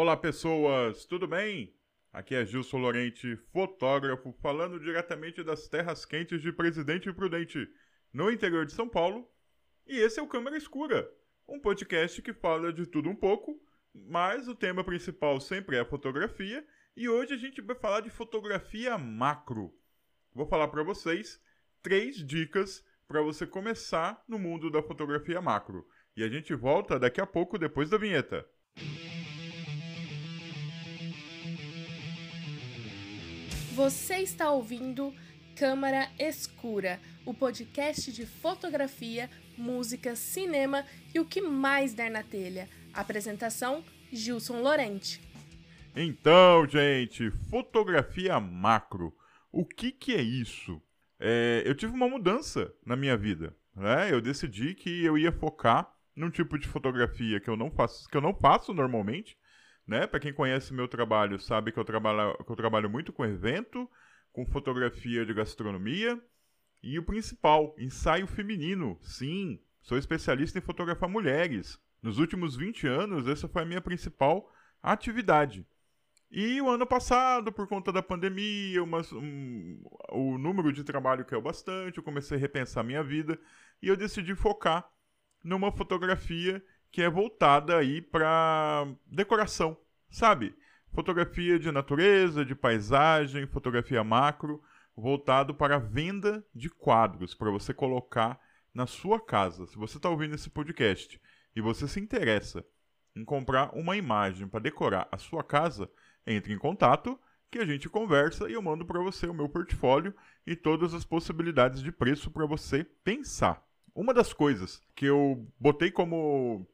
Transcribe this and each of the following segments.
Olá, pessoas, tudo bem? Aqui é Gilson Lorente, fotógrafo, falando diretamente das terras quentes de Presidente Prudente, no interior de São Paulo. E esse é o Câmera Escura, um podcast que fala de tudo um pouco, mas o tema principal sempre é a fotografia. E hoje a gente vai falar de fotografia macro. Vou falar para vocês três dicas para você começar no mundo da fotografia macro. E a gente volta daqui a pouco depois da vinheta. Você está ouvindo Câmara Escura, o podcast de fotografia, música, cinema e o que mais der na telha. Apresentação: Gilson Lorente. Então, gente, fotografia macro. O que, que é isso? É, eu tive uma mudança na minha vida. Né? Eu decidi que eu ia focar num tipo de fotografia que eu não faço, que eu não faço normalmente, né? Para quem conhece meu trabalho, sabe que eu trabalho, que eu trabalho muito com evento, com fotografia de gastronomia e o principal, ensaio feminino. Sim, sou especialista em fotografar mulheres. Nos últimos 20 anos, essa foi a minha principal atividade. E o ano passado, por conta da pandemia, uma, um, o número de trabalho caiu bastante, eu comecei a repensar minha vida e eu decidi focar numa fotografia que é voltada aí para decoração, sabe? Fotografia de natureza, de paisagem, fotografia macro, voltado para a venda de quadros para você colocar na sua casa. Se você está ouvindo esse podcast e você se interessa em comprar uma imagem para decorar a sua casa, entre em contato que a gente conversa e eu mando para você o meu portfólio e todas as possibilidades de preço para você pensar. Uma das coisas que eu botei como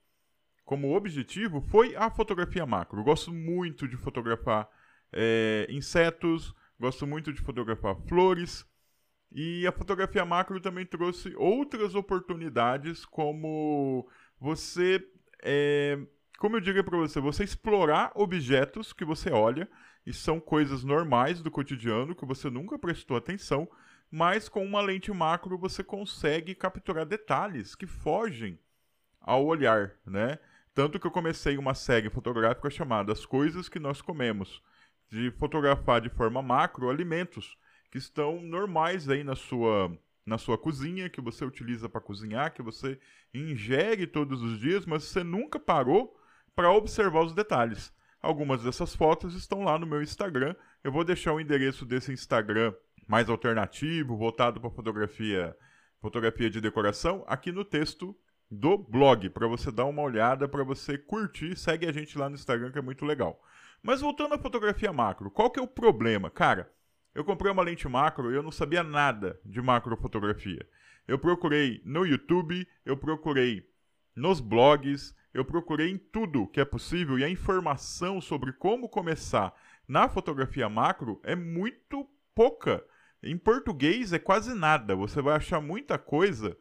como objetivo foi a fotografia macro. Eu gosto muito de fotografar é, insetos, gosto muito de fotografar flores. E a fotografia macro também trouxe outras oportunidades, como você, é, como eu diria para você, você explorar objetos que você olha e são coisas normais do cotidiano que você nunca prestou atenção, mas com uma lente macro você consegue capturar detalhes que fogem ao olhar, né? Tanto que eu comecei uma série fotográfica chamada As Coisas que Nós Comemos, de fotografar de forma macro alimentos que estão normais aí na sua na sua cozinha, que você utiliza para cozinhar, que você ingere todos os dias, mas você nunca parou para observar os detalhes. Algumas dessas fotos estão lá no meu Instagram. Eu vou deixar o endereço desse Instagram mais alternativo, voltado para fotografia, fotografia de decoração, aqui no texto do blog, para você dar uma olhada, para você curtir. Segue a gente lá no Instagram que é muito legal. Mas voltando à fotografia macro, qual que é o problema? Cara, eu comprei uma lente macro e eu não sabia nada de macrofotografia. Eu procurei no YouTube, eu procurei nos blogs, eu procurei em tudo que é possível e a informação sobre como começar na fotografia macro é muito pouca. Em português é quase nada. Você vai achar muita coisa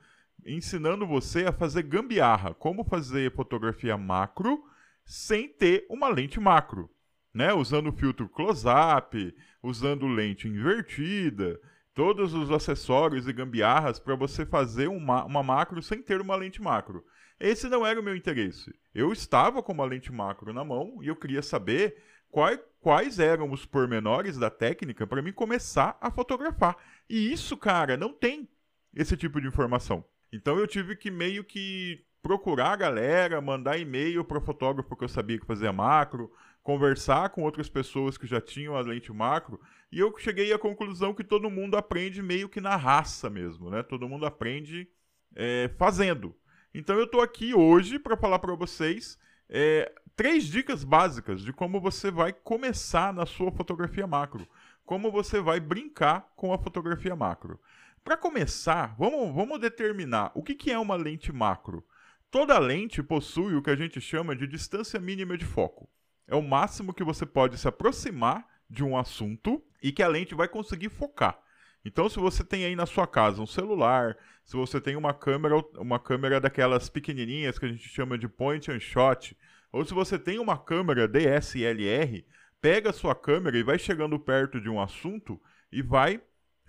ensinando você a fazer gambiarra, como fazer fotografia macro sem ter uma lente macro, né? Usando filtro close-up, usando lente invertida, todos os acessórios e gambiarras para você fazer uma, uma macro sem ter uma lente macro. Esse não era o meu interesse. Eu estava com uma lente macro na mão e eu queria saber quais, quais eram os pormenores da técnica para mim começar a fotografar. E isso, cara, não tem esse tipo de informação. Então eu tive que meio que procurar a galera, mandar e-mail para fotógrafo que eu sabia que fazia macro, conversar com outras pessoas que já tinham a lente macro, e eu cheguei à conclusão que todo mundo aprende meio que na raça mesmo, né? Todo mundo aprende é, fazendo. Então eu estou aqui hoje para falar para vocês é, três dicas básicas de como você vai começar na sua fotografia macro, como você vai brincar com a fotografia macro. Para começar, vamos, vamos determinar o que, que é uma lente macro. Toda lente possui o que a gente chama de distância mínima de foco. É o máximo que você pode se aproximar de um assunto e que a lente vai conseguir focar. Então, se você tem aí na sua casa um celular, se você tem uma câmera, uma câmera daquelas pequenininhas que a gente chama de point and shot, ou se você tem uma câmera DSLR, pega a sua câmera e vai chegando perto de um assunto e vai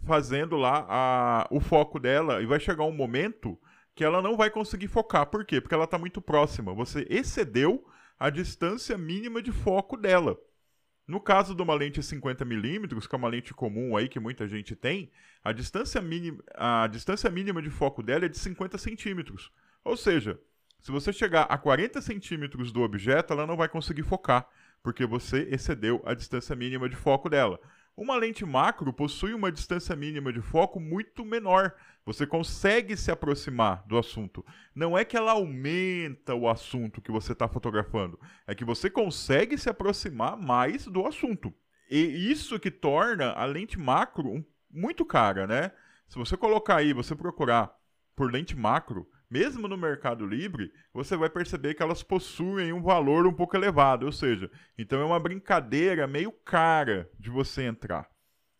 fazendo lá a, o foco dela e vai chegar um momento que ela não vai conseguir focar. Por quê? Porque ela está muito próxima. Você excedeu a distância mínima de foco dela. No caso de uma lente 50mm, que é uma lente comum aí que muita gente tem, a distância mínima, a distância mínima de foco dela é de 50 centímetros. Ou seja, se você chegar a 40 centímetros do objeto, ela não vai conseguir focar, porque você excedeu a distância mínima de foco dela. Uma lente macro possui uma distância mínima de foco muito menor. Você consegue se aproximar do assunto. Não é que ela aumenta o assunto que você está fotografando, é que você consegue se aproximar mais do assunto. E isso que torna a lente macro muito cara, né? Se você colocar aí, você procurar por lente macro, mesmo no Mercado Livre, você vai perceber que elas possuem um valor um pouco elevado, ou seja, então é uma brincadeira meio cara de você entrar.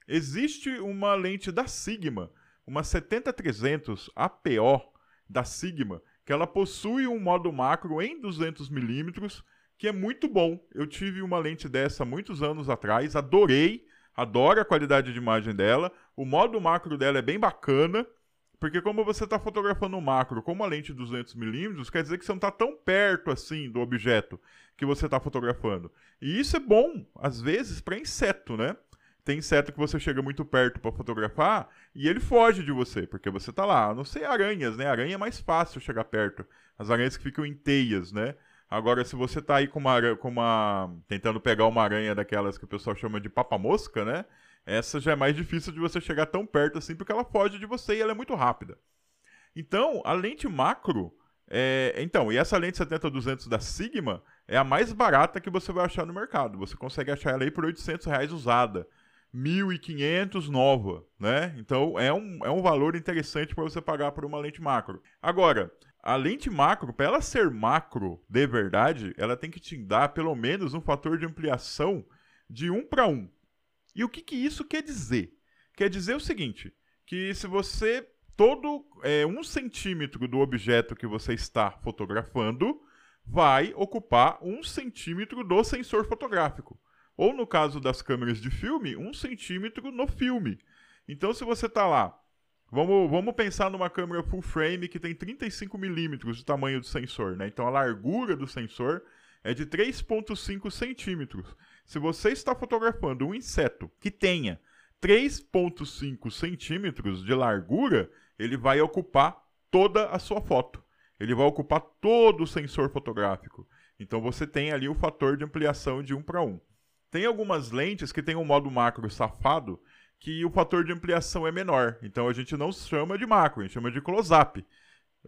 Existe uma lente da Sigma, uma 70-300 APO da Sigma, que ela possui um modo macro em 200mm, que é muito bom. Eu tive uma lente dessa muitos anos atrás, adorei, adoro a qualidade de imagem dela. O modo macro dela é bem bacana, porque como você está fotografando um macro com uma lente 200mm, quer dizer que você não está tão perto assim do objeto que você está fotografando. E isso é bom, às vezes, para inseto, né? Tem inseto que você chega muito perto para fotografar e ele foge de você, porque você está lá. Não sei aranhas, né? Aranha é mais fácil chegar perto. As aranhas que ficam em teias, né? Agora, se você está aí com uma, com uma. tentando pegar uma aranha daquelas que o pessoal chama de papa-mosca, né? Essa já é mais difícil de você chegar tão perto assim, porque ela foge de você e ela é muito rápida. Então, a lente macro. É... Então, e essa lente 70-200 da Sigma é a mais barata que você vai achar no mercado. Você consegue achar ela aí por 800 reais usada. 1.500 nova, né? Então é um, é um valor interessante para você pagar por uma lente macro. Agora, a lente macro, para ela ser macro de verdade, ela tem que te dar pelo menos um fator de ampliação de 1 para 1. E o que, que isso quer dizer? Quer dizer o seguinte: que se você todo é, um centímetro do objeto que você está fotografando vai ocupar um centímetro do sensor fotográfico. Ou no caso das câmeras de filme, um centímetro no filme. Então, se você está lá, vamos, vamos pensar numa câmera full frame que tem 35 milímetros de tamanho do sensor, né? Então, a largura do sensor é de 3,5 centímetros. Se você está fotografando um inseto que tenha 3,5 centímetros de largura, ele vai ocupar toda a sua foto. Ele vai ocupar todo o sensor fotográfico. Então você tem ali o fator de ampliação de 1 para 1. Tem algumas lentes que tem um modo macro safado que o fator de ampliação é menor. Então a gente não chama de macro, a gente chama de close-up.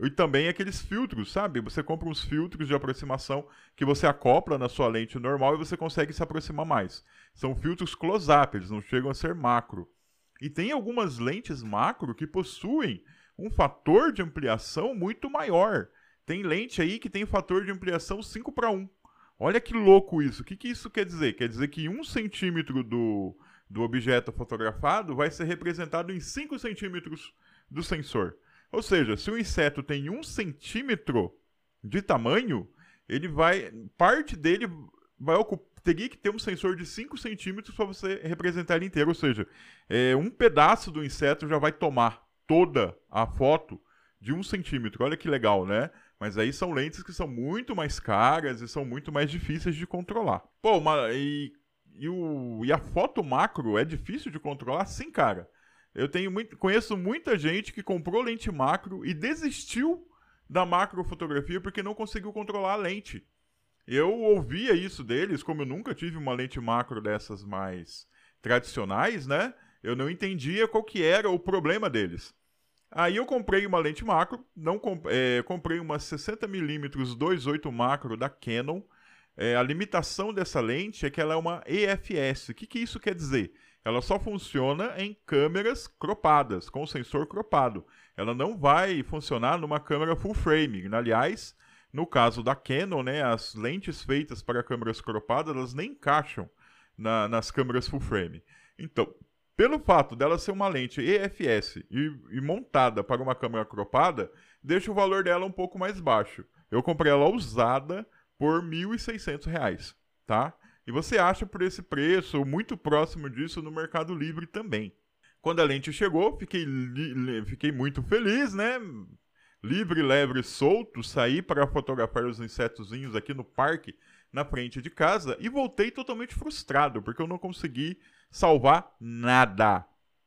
E também aqueles filtros, sabe? Você compra uns filtros de aproximação que você acopla na sua lente normal e você consegue se aproximar mais. São filtros close-up, eles não chegam a ser macro. E tem algumas lentes macro que possuem um fator de ampliação muito maior. Tem lente aí que tem fator de ampliação 5 para 1. Olha que louco isso. O que, que isso quer dizer? Quer dizer que um centímetro do, do objeto fotografado vai ser representado em 5 centímetros do sensor. Ou seja, se o inseto tem um centímetro de tamanho, ele vai. Parte dele vai ocupar. Teria que ter um sensor de 5 centímetros para você representar ele inteiro. Ou seja, é, um pedaço do inseto já vai tomar toda a foto de um centímetro. Olha que legal, né? Mas aí são lentes que são muito mais caras e são muito mais difíceis de controlar. Pô, uma, e, e, o, e a foto macro é difícil de controlar? Sim, cara. Eu tenho muito, conheço muita gente que comprou lente macro e desistiu da macrofotografia porque não conseguiu controlar a lente. Eu ouvia isso deles, como eu nunca tive uma lente macro dessas mais tradicionais, né? Eu não entendia qual que era o problema deles. Aí eu comprei uma lente macro, não comp é, comprei uma 60mm 2.8 macro da Canon. É, a limitação dessa lente é que ela é uma EFS. O que, que isso quer dizer? Ela só funciona em câmeras cropadas, com sensor cropado. Ela não vai funcionar numa câmera full frame. Aliás, no caso da Canon, né, as lentes feitas para câmeras cropadas, elas nem encaixam na, nas câmeras full frame. Então, pelo fato dela ser uma lente EFS e, e, montada para uma câmera cropada, deixa o valor dela um pouco mais baixo. Eu comprei ela usada por R$ 1.600, tá? E você acha por esse preço, ou muito próximo disso, no Mercado Livre também. Quando a lente chegou, fiquei, fiquei muito feliz, né? Livre, leve, solto, saí para fotografar os insetozinhos aqui no parque na frente de casa e voltei totalmente frustrado, porque eu não consegui salvar nada.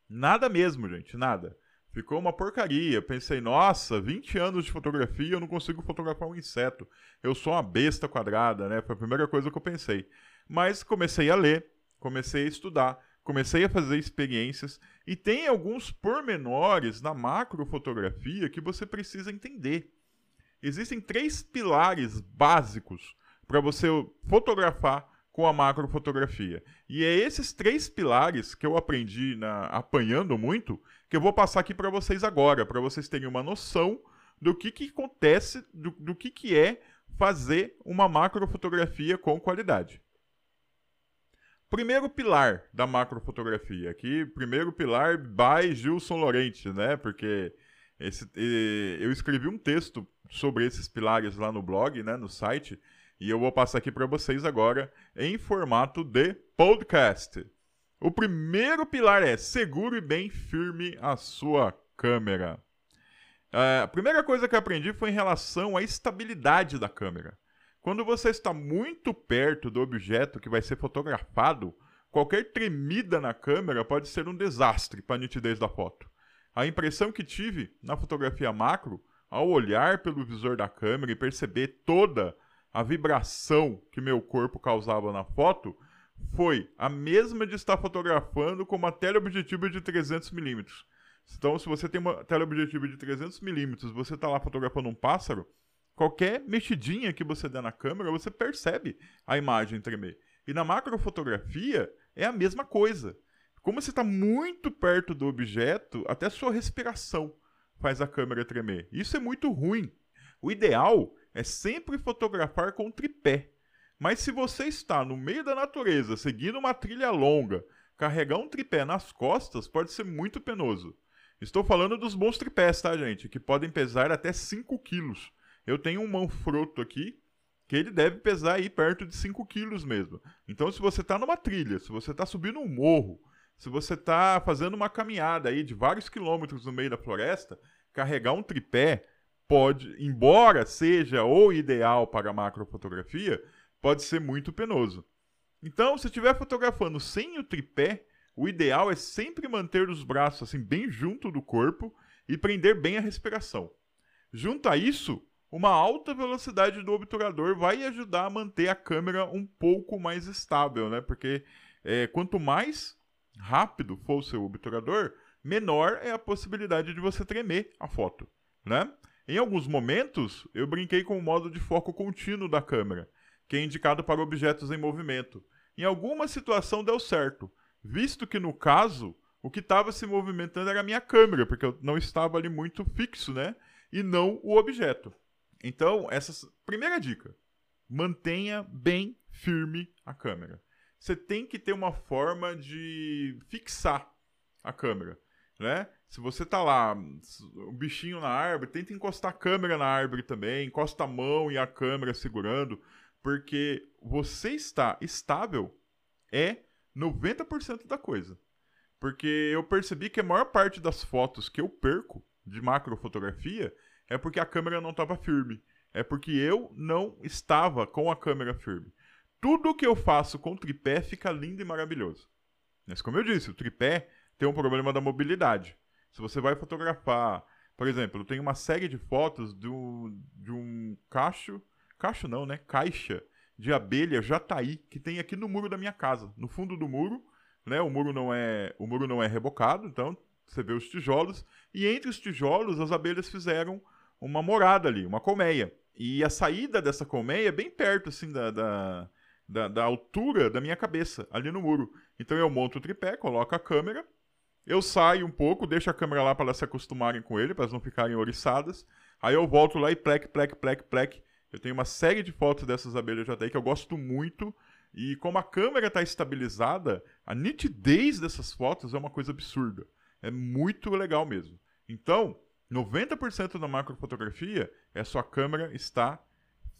Nada mesmo, gente, nada. Ficou uma porcaria. Pensei, nossa, 20 anos de fotografia eu não consigo fotografar um inseto. Eu sou uma besta quadrada, né? Foi a primeira coisa que eu pensei. Mas comecei a ler, comecei a estudar, comecei a fazer experiências e tem alguns pormenores na macrofotografia que você precisa entender. Existem três pilares básicos para você fotografar com a macrofotografia. E é esses três pilares que eu aprendi na, apanhando muito que eu vou passar aqui para vocês agora, para vocês terem uma noção do que, que acontece, do, do que, que é fazer uma macrofotografia com qualidade. Primeiro pilar da macrofotografia aqui, primeiro pilar by Gilson Lorente, né? Porque esse, eu escrevi um texto sobre esses pilares lá no blog, né, no site, e eu vou passar aqui para vocês agora em formato de podcast. O primeiro pilar é segure bem firme a sua câmera. É, a primeira coisa que eu aprendi foi em relação à estabilidade da câmera. Quando você está muito perto do objeto que vai ser fotografado, qualquer tremida na câmera pode ser um desastre para a nitidez da foto. A impressão que tive na fotografia macro, ao olhar pelo visor da câmera e perceber toda a vibração que meu corpo causava na foto foi a mesma de estar fotografando com uma teleobjetiva de 300mm. Então, se você tem uma teleobjetiva de 300mm, você está lá fotografando um pássaro, qualquer mexidinha que você der na câmera, você percebe a imagem tremer. E na macrofotografia é a mesma coisa. Como você está muito perto do objeto, até sua respiração faz a câmera tremer. Isso é muito ruim. O ideal é sempre fotografar com tripé. Mas se você está no meio da natureza, seguindo uma trilha longa, carregar um tripé nas costas pode ser muito penoso. Estou falando dos bons tripés, tá, gente? Que podem pesar até 5 quilos. Eu tenho um Manfrotto aqui, que ele deve pesar aí perto de 5 quilos mesmo. Então, se você está numa trilha, se você está subindo um morro, se você está fazendo uma caminhada aí de vários quilômetros no meio da floresta, carregar um tripé pode, embora seja o ideal para macrofotografia, pode ser muito penoso. Então, se estiver fotografando sem o tripé, o ideal é sempre manter os braços assim bem junto do corpo e prender bem a respiração. Junto a isso, uma alta velocidade do obturador vai ajudar a manter a câmera um pouco mais estável, né? Porque é, quanto mais rápido for o seu obturador, menor é a possibilidade de você tremer a foto, né? Em alguns momentos, eu brinquei com o modo de foco contínuo da câmera, que é indicado para objetos em movimento. Em alguma situação deu certo, visto que no caso, o que estava se movimentando era a minha câmera, porque eu não estava ali muito fixo, né? E não o objeto. Então, essa primeira dica: mantenha bem firme a câmera. Você tem que ter uma forma de fixar a câmera, né? Se você tá lá, o bichinho na árvore, tenta encostar a câmera na árvore também, encosta a mão e a câmera segurando, porque você está estável é 90% da coisa. Porque eu percebi que a maior parte das fotos que eu perco de macrofotografia é porque a câmera não estava firme. É porque eu não estava com a câmera firme. Tudo que eu faço com tripé fica lindo e maravilhoso. Mas como eu disse, o tripé tem um problema da mobilidade. Se você vai fotografar, por exemplo, eu tenho uma série de fotos de um cacho, cacho não, né? Caixa de abelha jataí que tem aqui no muro da minha casa, no fundo do muro, né? O muro não é, o muro não é rebocado, então você vê os tijolos e entre os tijolos as abelhas fizeram uma morada ali, uma colmeia. E a saída dessa colmeia é bem perto assim da, da, da, da altura da minha cabeça, ali no muro. Então eu monto o tripé, coloco a câmera eu saio um pouco, deixo a câmera lá para elas se acostumarem com ele, para elas não ficarem oriçadas. Aí eu volto lá e plec, plec, plec, plec. Eu tenho uma série de fotos dessas abelhas já que eu gosto muito. E como a câmera está estabilizada, a nitidez dessas fotos é uma coisa absurda. É muito legal mesmo. Então, 90% da macrofotografia é sua câmera estar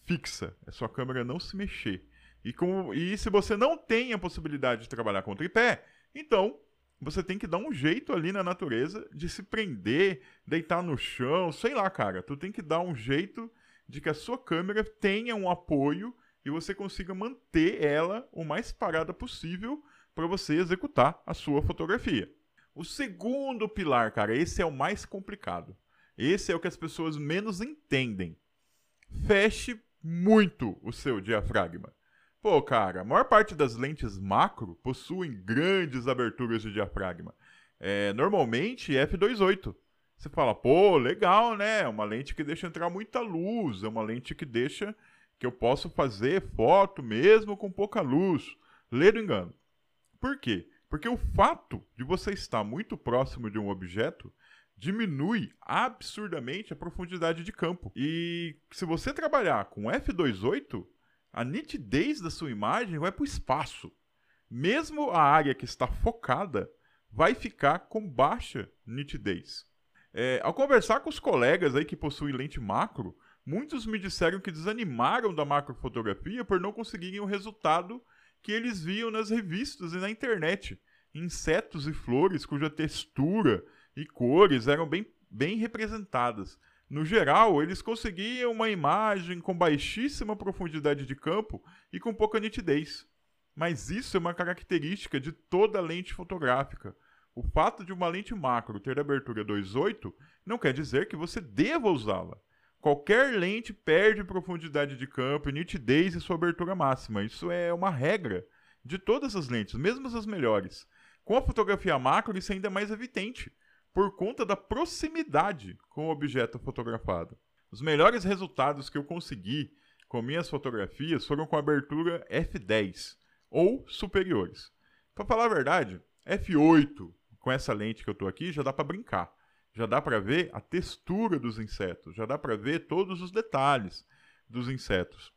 fixa, é sua câmera não se mexer. E, com, e se você não tem a possibilidade de trabalhar com tripé, então você tem que dar um jeito ali na natureza de se prender, deitar no chão, sei lá, cara. Tu tem que dar um jeito de que a sua câmera tenha um apoio e você consiga manter ela o mais parada possível para você executar a sua fotografia. O segundo pilar, cara, esse é o mais complicado. Esse é o que as pessoas menos entendem. Feche muito o seu diafragma. Pô, cara, a maior parte das lentes macro possuem grandes aberturas de diafragma. É, normalmente f2.8. Você fala, pô, legal, né? É uma lente que deixa entrar muita luz, é uma lente que deixa que eu posso fazer foto mesmo com pouca luz. Lê do engano. Por quê? Porque o fato de você estar muito próximo de um objeto diminui absurdamente a profundidade de campo. E se você trabalhar com f2.8, a nitidez da sua imagem vai para o espaço. Mesmo a área que está focada vai ficar com baixa nitidez. É, ao conversar com os colegas aí que possuem lente macro, muitos me disseram que desanimaram da macrofotografia por não conseguirem o resultado que eles viam nas revistas e na internet. Insetos e flores cuja textura e cores eram bem, bem representadas. No geral, eles conseguiam uma imagem com baixíssima profundidade de campo e com pouca nitidez. Mas isso é uma característica de toda lente fotográfica. O fato de uma lente macro ter abertura 2.8 não quer dizer que você deva usá-la. Qualquer lente perde profundidade de campo e nitidez em sua abertura máxima. Isso é uma regra de todas as lentes, mesmo as melhores. Com a fotografia macro, isso é ainda mais evidente, por conta da proximidade com o objeto fotografado. Os melhores resultados que eu consegui com minhas fotografias foram com abertura f10 ou superiores. Para falar a verdade, f8 com essa lente que eu estou aqui já dá para brincar já dá para ver a textura dos insetos, já dá para ver todos os detalhes dos insetos.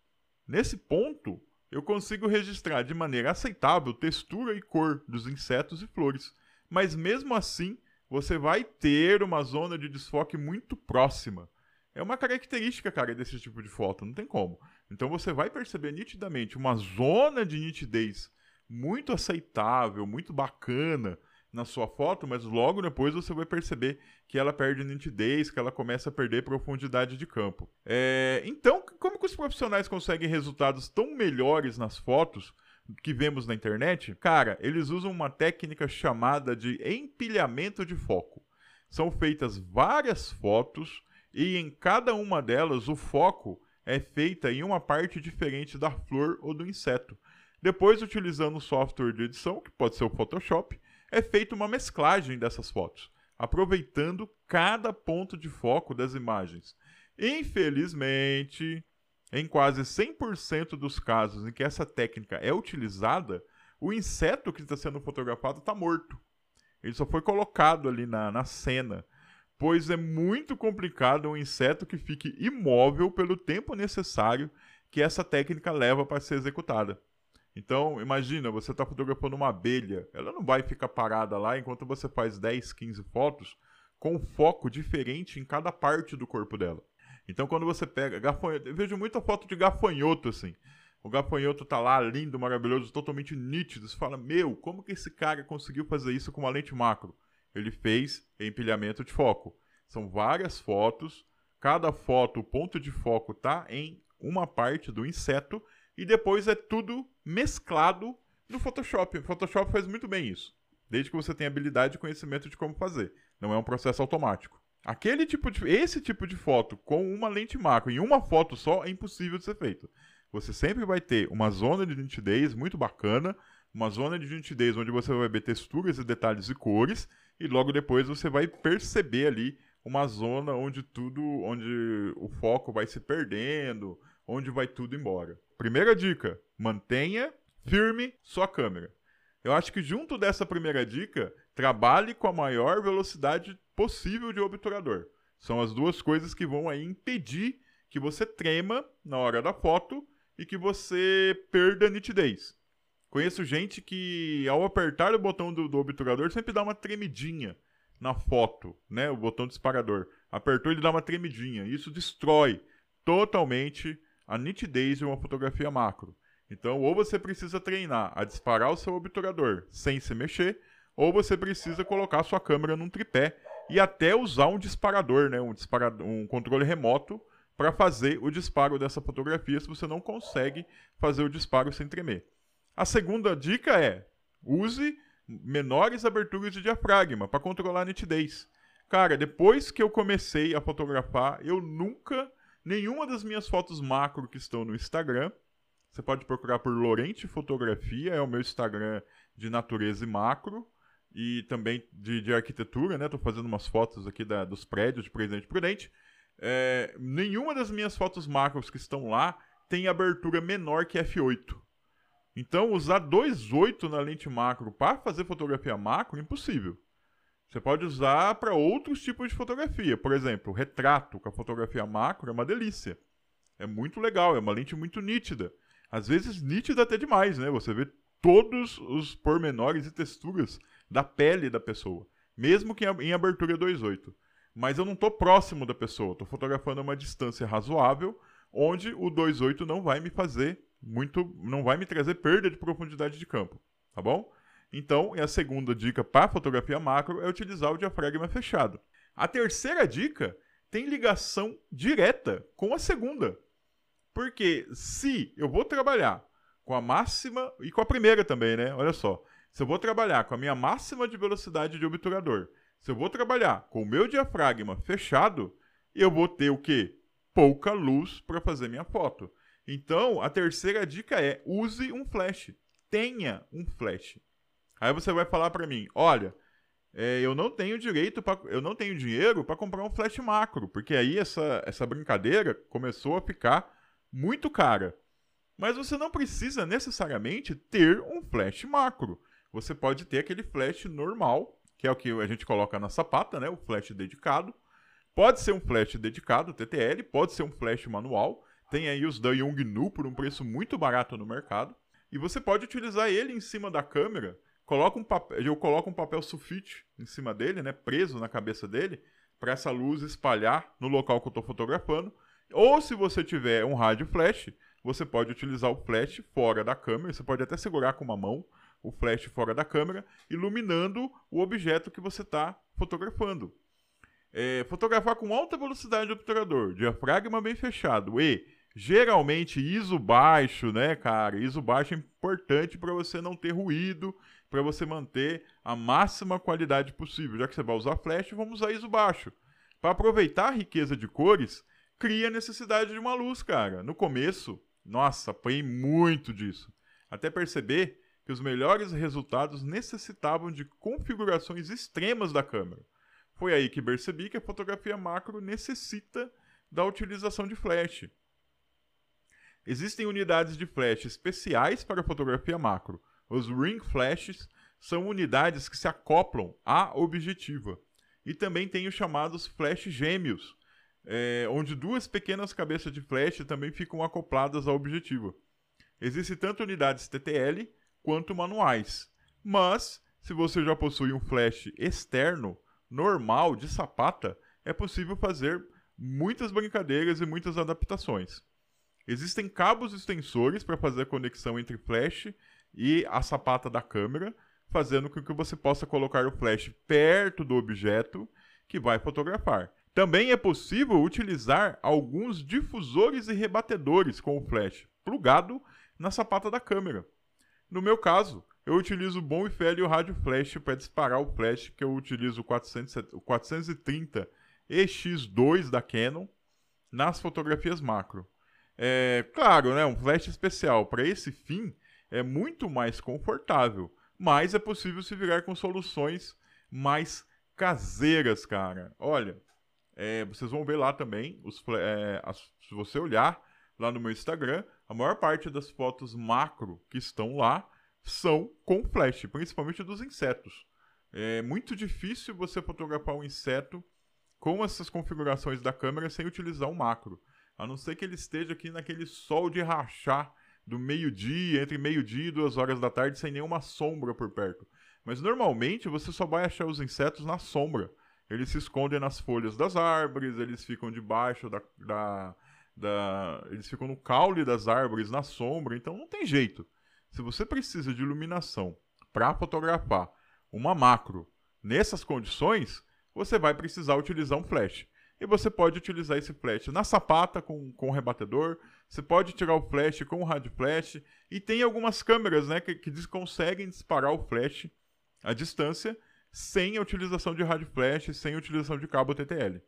Nesse ponto, eu consigo registrar de maneira aceitável textura e cor dos insetos e flores, mas mesmo assim, você vai ter uma zona de desfoque muito próxima. É uma característica, cara, desse tipo de foto, não tem como. Então você vai perceber nitidamente uma zona de nitidez muito aceitável, muito bacana, na sua foto, mas logo depois você vai perceber que ela perde nitidez, que ela começa a perder profundidade de campo. É, então, como que os profissionais conseguem resultados tão melhores nas fotos que vemos na internet? Cara, eles usam uma técnica chamada de empilhamento de foco. São feitas várias fotos e em cada uma delas o foco é feita em uma parte diferente da flor ou do inseto. Depois, utilizando o software de edição, que pode ser o Photoshop, é feita uma mesclagem dessas fotos, aproveitando cada ponto de foco das imagens. Infelizmente, em quase 100% dos casos em que essa técnica é utilizada, o inseto que está sendo fotografado está morto. Ele só foi colocado ali na, na cena, pois é muito complicado um inseto que fique imóvel pelo tempo necessário que essa técnica leva para ser executada. Então, imagina, você está fotografando uma abelha, ela não vai ficar parada lá enquanto você faz 10, 15 fotos com foco diferente em cada parte do corpo dela. Então, quando você pega gafanhoto, eu vejo muita foto de gafanhoto assim. O gafanhoto tá lá lindo, maravilhoso, totalmente nítido. Você fala: "Meu, como que esse cara conseguiu fazer isso com uma lente macro?" Ele fez empilhamento de foco. São várias fotos, cada foto, o ponto de foco tá em uma parte do inseto e depois é tudo mesclado no Photoshop. O Photoshop faz muito bem isso, desde que você tenha habilidade e conhecimento de como fazer. Não é um processo automático. Aquele tipo de, esse tipo de foto com uma lente macro em uma foto só é impossível de ser feito. Você sempre vai ter uma zona de nitidez muito bacana, uma zona de nitidez onde você vai ver texturas e detalhes e cores, e logo depois você vai perceber ali uma zona onde tudo, onde o foco vai se perdendo, onde vai tudo embora. Primeira dica: mantenha firme sua câmera. Eu acho que junto dessa primeira dica, trabalhe com a maior velocidade possível de obturador. São as duas coisas que vão aí impedir que você trema na hora da foto e que você perda nitidez. Conheço gente que ao apertar o botão do, do obturador sempre dá uma tremidinha na foto, né? O botão disparador. Apertou, ele dá uma tremidinha. Isso destrói totalmente a nitidez de uma fotografia macro. Então, ou você precisa treinar a disparar o seu obturador sem se mexer, ou você precisa colocar sua câmera num tripé e até usar um disparador, né, um, disparador, um controle remoto para fazer o disparo dessa fotografia se você não consegue fazer o disparo sem tremer. A segunda dica é: use menores aberturas de diafragma para controlar a nitidez. Cara, depois que eu comecei a fotografar, eu nunca, nenhuma das minhas fotos macro que estão no Instagram, você pode procurar por Lorente Fotografia, é o meu Instagram de natureza e macro, e também de, de arquitetura, né? Tô fazendo umas fotos aqui da, dos prédios de Presidente Prudente. É, nenhuma das minhas fotos macros que estão lá tem abertura menor que f8. Então, usar 2.8 na lente macro para fazer fotografia macro, impossível. Você pode usar para outros tipos de fotografia. Por exemplo, retrato com a fotografia macro é uma delícia. É muito legal, é uma lente muito nítida. Às vezes nítida até demais, né? Você vê todos os pormenores e texturas da pele da pessoa, mesmo que em abertura 2.8. Mas eu não estou próximo da pessoa, estou fotografando a uma distância razoável, onde o 2.8 não vai me fazer muito, não vai me trazer perda de profundidade de campo, tá bom? Então, a segunda dica para fotografia macro é utilizar o diafragma fechado. A terceira dica tem ligação direta com a segunda. Porque se eu vou trabalhar com a máxima e com a primeira também, né? Olha só. Se eu vou trabalhar com a minha máxima de velocidade de obturador, se eu vou trabalhar com o meu diafragma fechado, eu vou ter o quê? Pouca luz para fazer minha foto. Então, a terceira dica é: use um flash. Tenha um flash. Aí você vai falar para mim: olha, é, eu não tenho direito, pra, eu não tenho dinheiro para comprar um flash macro, porque aí essa, essa brincadeira começou a ficar muito cara. Mas você não precisa necessariamente ter um flash macro. Você pode ter aquele flash normal, que é o que a gente coloca na sapata, né? O flash dedicado. Pode ser um flash dedicado, TTL, pode ser um flash manual. Tem aí os da Yongnu por um preço muito barato no mercado. E você pode utilizar ele em cima da câmera. Coloca um papel, eu coloco um papel sulfite em cima dele, né, preso na cabeça dele, para essa luz espalhar no local que eu estou fotografando. Ou se você tiver um rádio flash, você pode utilizar o flash fora da câmera. Você pode até segurar com uma mão o flash fora da câmera, iluminando o objeto que você está fotografando. É, fotografar com alta velocidade do obturador, diafragma bem fechado e Geralmente, ISO baixo, né, cara? ISO baixo é importante para você não ter ruído, para você manter a máxima qualidade possível. Já que você vai usar flash, vamos usar ISO baixo. Para aproveitar a riqueza de cores, cria a necessidade de uma luz, cara. No começo, nossa, apanhei muito disso. Até perceber que os melhores resultados necessitavam de configurações extremas da câmera. Foi aí que percebi que a fotografia macro necessita da utilização de flash. Existem unidades de flash especiais para fotografia macro. Os ring flashes são unidades que se acoplam à objetiva. E também tem os chamados flash gêmeos, é, onde duas pequenas cabeças de flash também ficam acopladas à objetiva. Existem tanto unidades TTL quanto manuais. Mas, se você já possui um flash externo, normal, de sapata, é possível fazer muitas brincadeiras e muitas adaptações. Existem cabos extensores para fazer a conexão entre flash e a sapata da câmera, fazendo com que você possa colocar o flash perto do objeto que vai fotografar. Também é possível utilizar alguns difusores e rebatedores com o flash plugado na sapata da câmera. No meu caso, eu utilizo o bom e velho rádio flash para disparar o flash que eu utilizo o 430 EX2 da Canon nas fotografias macro. É, claro, né, um flash especial para esse fim é muito mais confortável, mas é possível se virar com soluções mais caseiras, cara. Olha, é, vocês vão ver lá também, os, é, as, se você olhar lá no meu Instagram, a maior parte das fotos macro que estão lá são com flash, principalmente dos insetos. É muito difícil você fotografar um inseto com essas configurações da câmera sem utilizar um macro. A não ser que ele esteja aqui naquele sol de rachar do meio-dia, entre meio-dia e duas horas da tarde, sem nenhuma sombra por perto. Mas normalmente você só vai achar os insetos na sombra. Eles se escondem nas folhas das árvores, eles ficam debaixo da, da, da. Eles ficam no caule das árvores, na sombra, então não tem jeito. Se você precisa de iluminação para fotografar uma macro nessas condições, você vai precisar utilizar um flash. e você pode utilizar esse flash na sapata com, com rebatedor, você pode tirar o flash com o rádio flash, e tem algumas câmeras né, que, que conseguem disparar o flash à distância sem a utilização de rádio flash, sem a utilização de cabo TTL.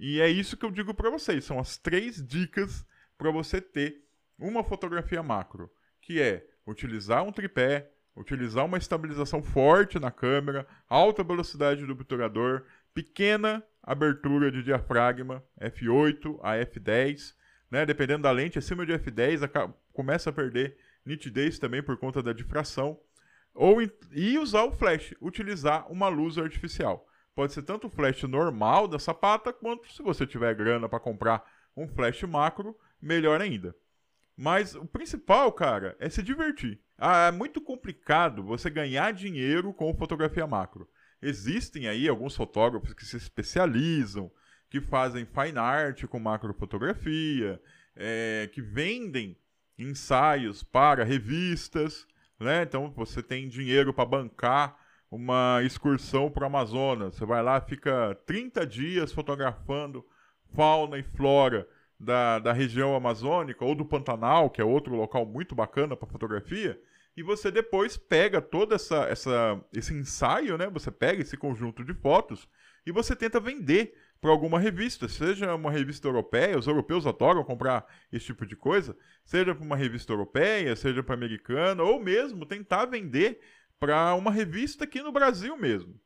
E é isso que eu digo para vocês, são as três dicas para você ter uma fotografia macro, que é utilizar um tripé, utilizar uma estabilização forte na câmera, alta velocidade do obturador, pequena abertura de diafragma, f8 a f10, né? Dependendo da lente, acima de f10 começa a perder nitidez também por conta da difração. Ou e usar o flash, utilizar uma luz artificial. Pode ser tanto o flash normal da sapata, quanto se você tiver grana para comprar um flash macro, melhor ainda. Mas o principal, cara, é se divertir. Ah, é muito complicado você ganhar dinheiro com fotografia macro. Existem aí alguns fotógrafos que se especializam, que fazem fine art com macrofotografia, é, que vendem ensaios para revistas, né? Então você tem dinheiro para bancar uma excursão para o Amazonas. Você vai lá, fica 30 dias fotografando fauna e flora da, da região amazônica ou do Pantanal, que é outro local muito bacana para fotografia e você depois pega todo essa, essa, esse ensaio, né? Você pega esse conjunto de fotos e você tenta vender para alguma revista, seja uma revista europeia, os europeus adoram comprar esse tipo de coisa, seja para uma revista europeia, seja para americana, ou mesmo tentar vender para uma revista aqui no Brasil mesmo.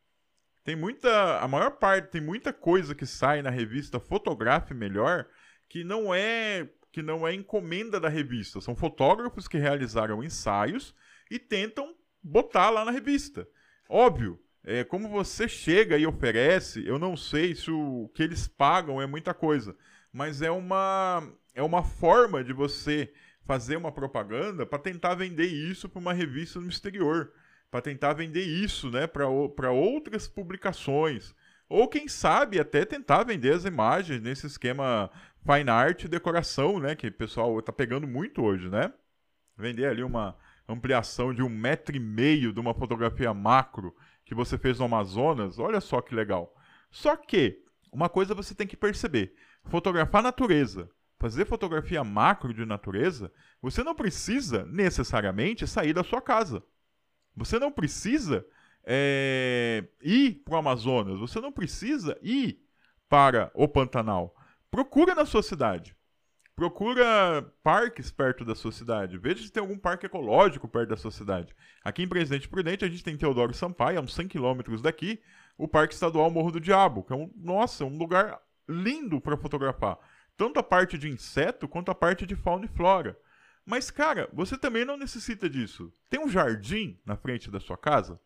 Tem muita, a maior parte, tem muita coisa que sai na revista Fotografe Melhor que não é que não é encomenda da revista. São fotógrafos que realizaram ensaios e tentam botar lá na revista. Óbvio, é, como você chega e oferece, eu não sei se o que eles pagam é muita coisa, mas é uma, é uma forma de você fazer uma propaganda para tentar vender isso para uma revista no exterior, para tentar vender isso né, para outras publicações. Ou quem sabe até tentar vender as imagens nesse esquema fine art e decoração, né? Que o pessoal tá pegando muito hoje, né? Vender ali uma ampliação de um metro e meio de uma fotografia macro que você fez no Amazonas, olha só que legal. Só que, uma coisa você tem que perceber: fotografar natureza, fazer fotografia macro de natureza, você não precisa necessariamente sair da sua casa. Você não precisa é, ir para o Amazonas, você não precisa ir para o Pantanal. Procura na sua cidade. Procura parques perto da sua cidade. Veja se tem algum parque ecológico perto da sua cidade. Aqui em Presidente Prudente a gente tem Teodoro Sampaio, a uns 100 quilômetros daqui, o Parque Estadual Morro do Diabo, que é um, nossa, um lugar lindo para fotografar. Tanto a parte de inseto quanto a parte de fauna e flora. Mas, cara, você também não necessita disso. Tem um jardim na frente da sua casa?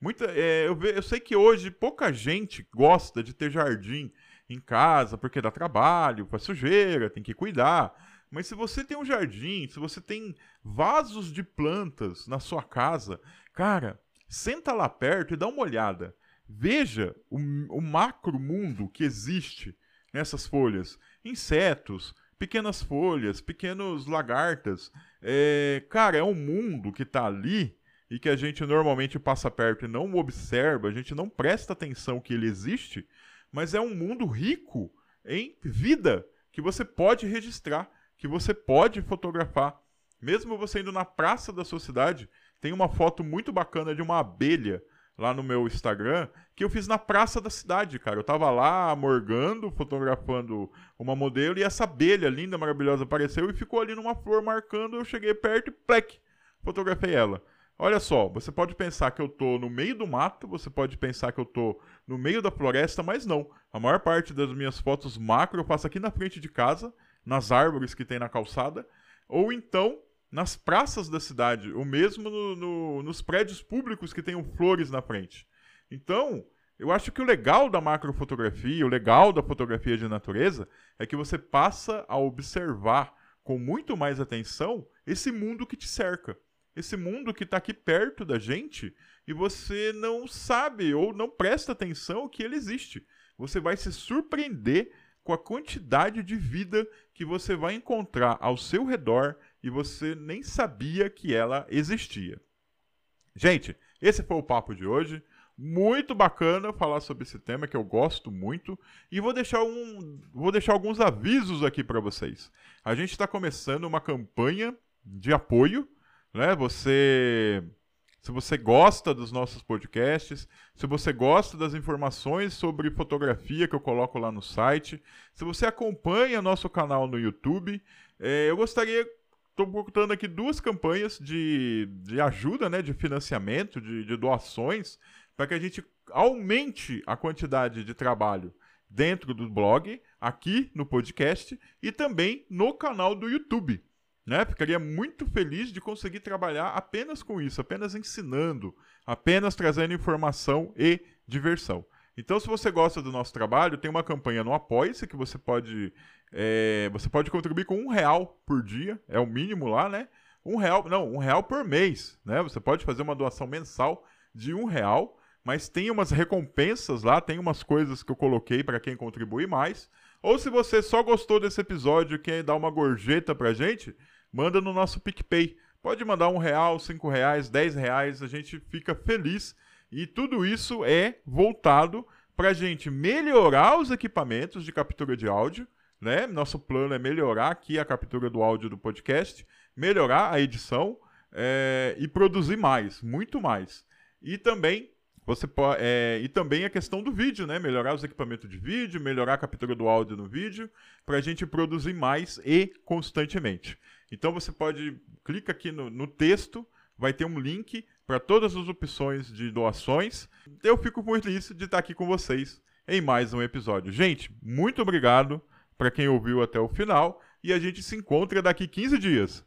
Muita, é, eu, ve, eu sei que hoje pouca gente gosta de ter jardim em casa porque dá trabalho, faz sujeira, tem que cuidar. Mas se você tem um jardim, se você tem vasos de plantas na sua casa, cara, senta lá perto e dá uma olhada. Veja o, o macro mundo que existe nessas folhas. Insetos, pequenas folhas, pequenos lagartas. É, cara, é um mundo que está ali e que a gente normalmente passa perto e não observa, a gente não presta atenção que ele existe, mas é um mundo rico em vida que você pode registrar, que você pode fotografar. Mesmo você indo na praça da sua cidade, tem uma foto muito bacana de uma abelha lá no meu Instagram que eu fiz na praça da cidade, cara. Eu tava lá morgando, fotografando uma modelo e essa abelha linda, maravilhosa apareceu e ficou ali numa flor marcando. Eu cheguei perto e plec, fotografei ela. Olha só, você pode pensar que eu tô no meio do mato, você pode pensar que eu tô no meio da floresta, mas não. A maior parte das minhas fotos macro eu faço aqui na frente de casa, nas árvores que tem na calçada, ou então nas praças da cidade, ou mesmo no, no, nos prédios públicos que tenham flores na frente. Então, eu acho que o legal da macrofotografia, o legal da fotografia de natureza, é que você passa a observar com muito mais atenção esse mundo que te cerca esse mundo que está aqui perto da gente e você não sabe ou não presta atenção que ele existe. Você vai se surpreender com a quantidade de vida que você vai encontrar ao seu redor e você nem sabia que ela existia. Gente, esse foi o papo de hoje. muito bacana falar sobre esse tema que eu gosto muito e vou deixar um, vou deixar alguns avisos aqui para vocês. A gente está começando uma campanha de apoio, né? Você se você gosta dos nossos podcasts, se você gosta das informações sobre fotografia que eu coloco lá no site, se você acompanha nosso canal no YouTube, é, eu gostaria estou botando aqui duas campanhas de, de ajuda, né, de financiamento, de, de doações para que a gente aumente a quantidade de trabalho dentro do blog, aqui no podcast e também no canal do YouTube. Né? Ficaria muito feliz de conseguir trabalhar apenas com isso, apenas ensinando, apenas trazendo informação e diversão. Então, se você gosta do nosso trabalho, tem uma campanha no Apoia-se que você pode, é, você pode contribuir com um real por dia, é o mínimo lá, né? Um real, não, um real por mês, né? Você pode fazer uma doação mensal de um real mas tem umas recompensas lá, tem umas coisas que eu coloquei para quem contribui mais. Ou se você só gostou desse episódio e quer dar uma gorjeta pra gente, manda no nosso PicPay. Pode mandar um real, cinco reais, dez reais, a gente fica feliz. E tudo isso é voltado para a gente melhorar os equipamentos de captura de áudio. Né? Nosso plano é melhorar aqui a captura do áudio do podcast, melhorar a edição é, e produzir mais, muito mais. E também você pode, é, e também a questão do vídeo, né? Melhorar os equipamentos de vídeo, melhorar a captura do áudio no vídeo, para a gente produzir mais e constantemente. Então você pode, clica aqui no, no texto, vai ter um link para todas as opções de doações. Eu fico muito feliz de estar aqui com vocês em mais um episódio. Gente, muito obrigado para quem ouviu até o final e a gente se encontra daqui 15 dias.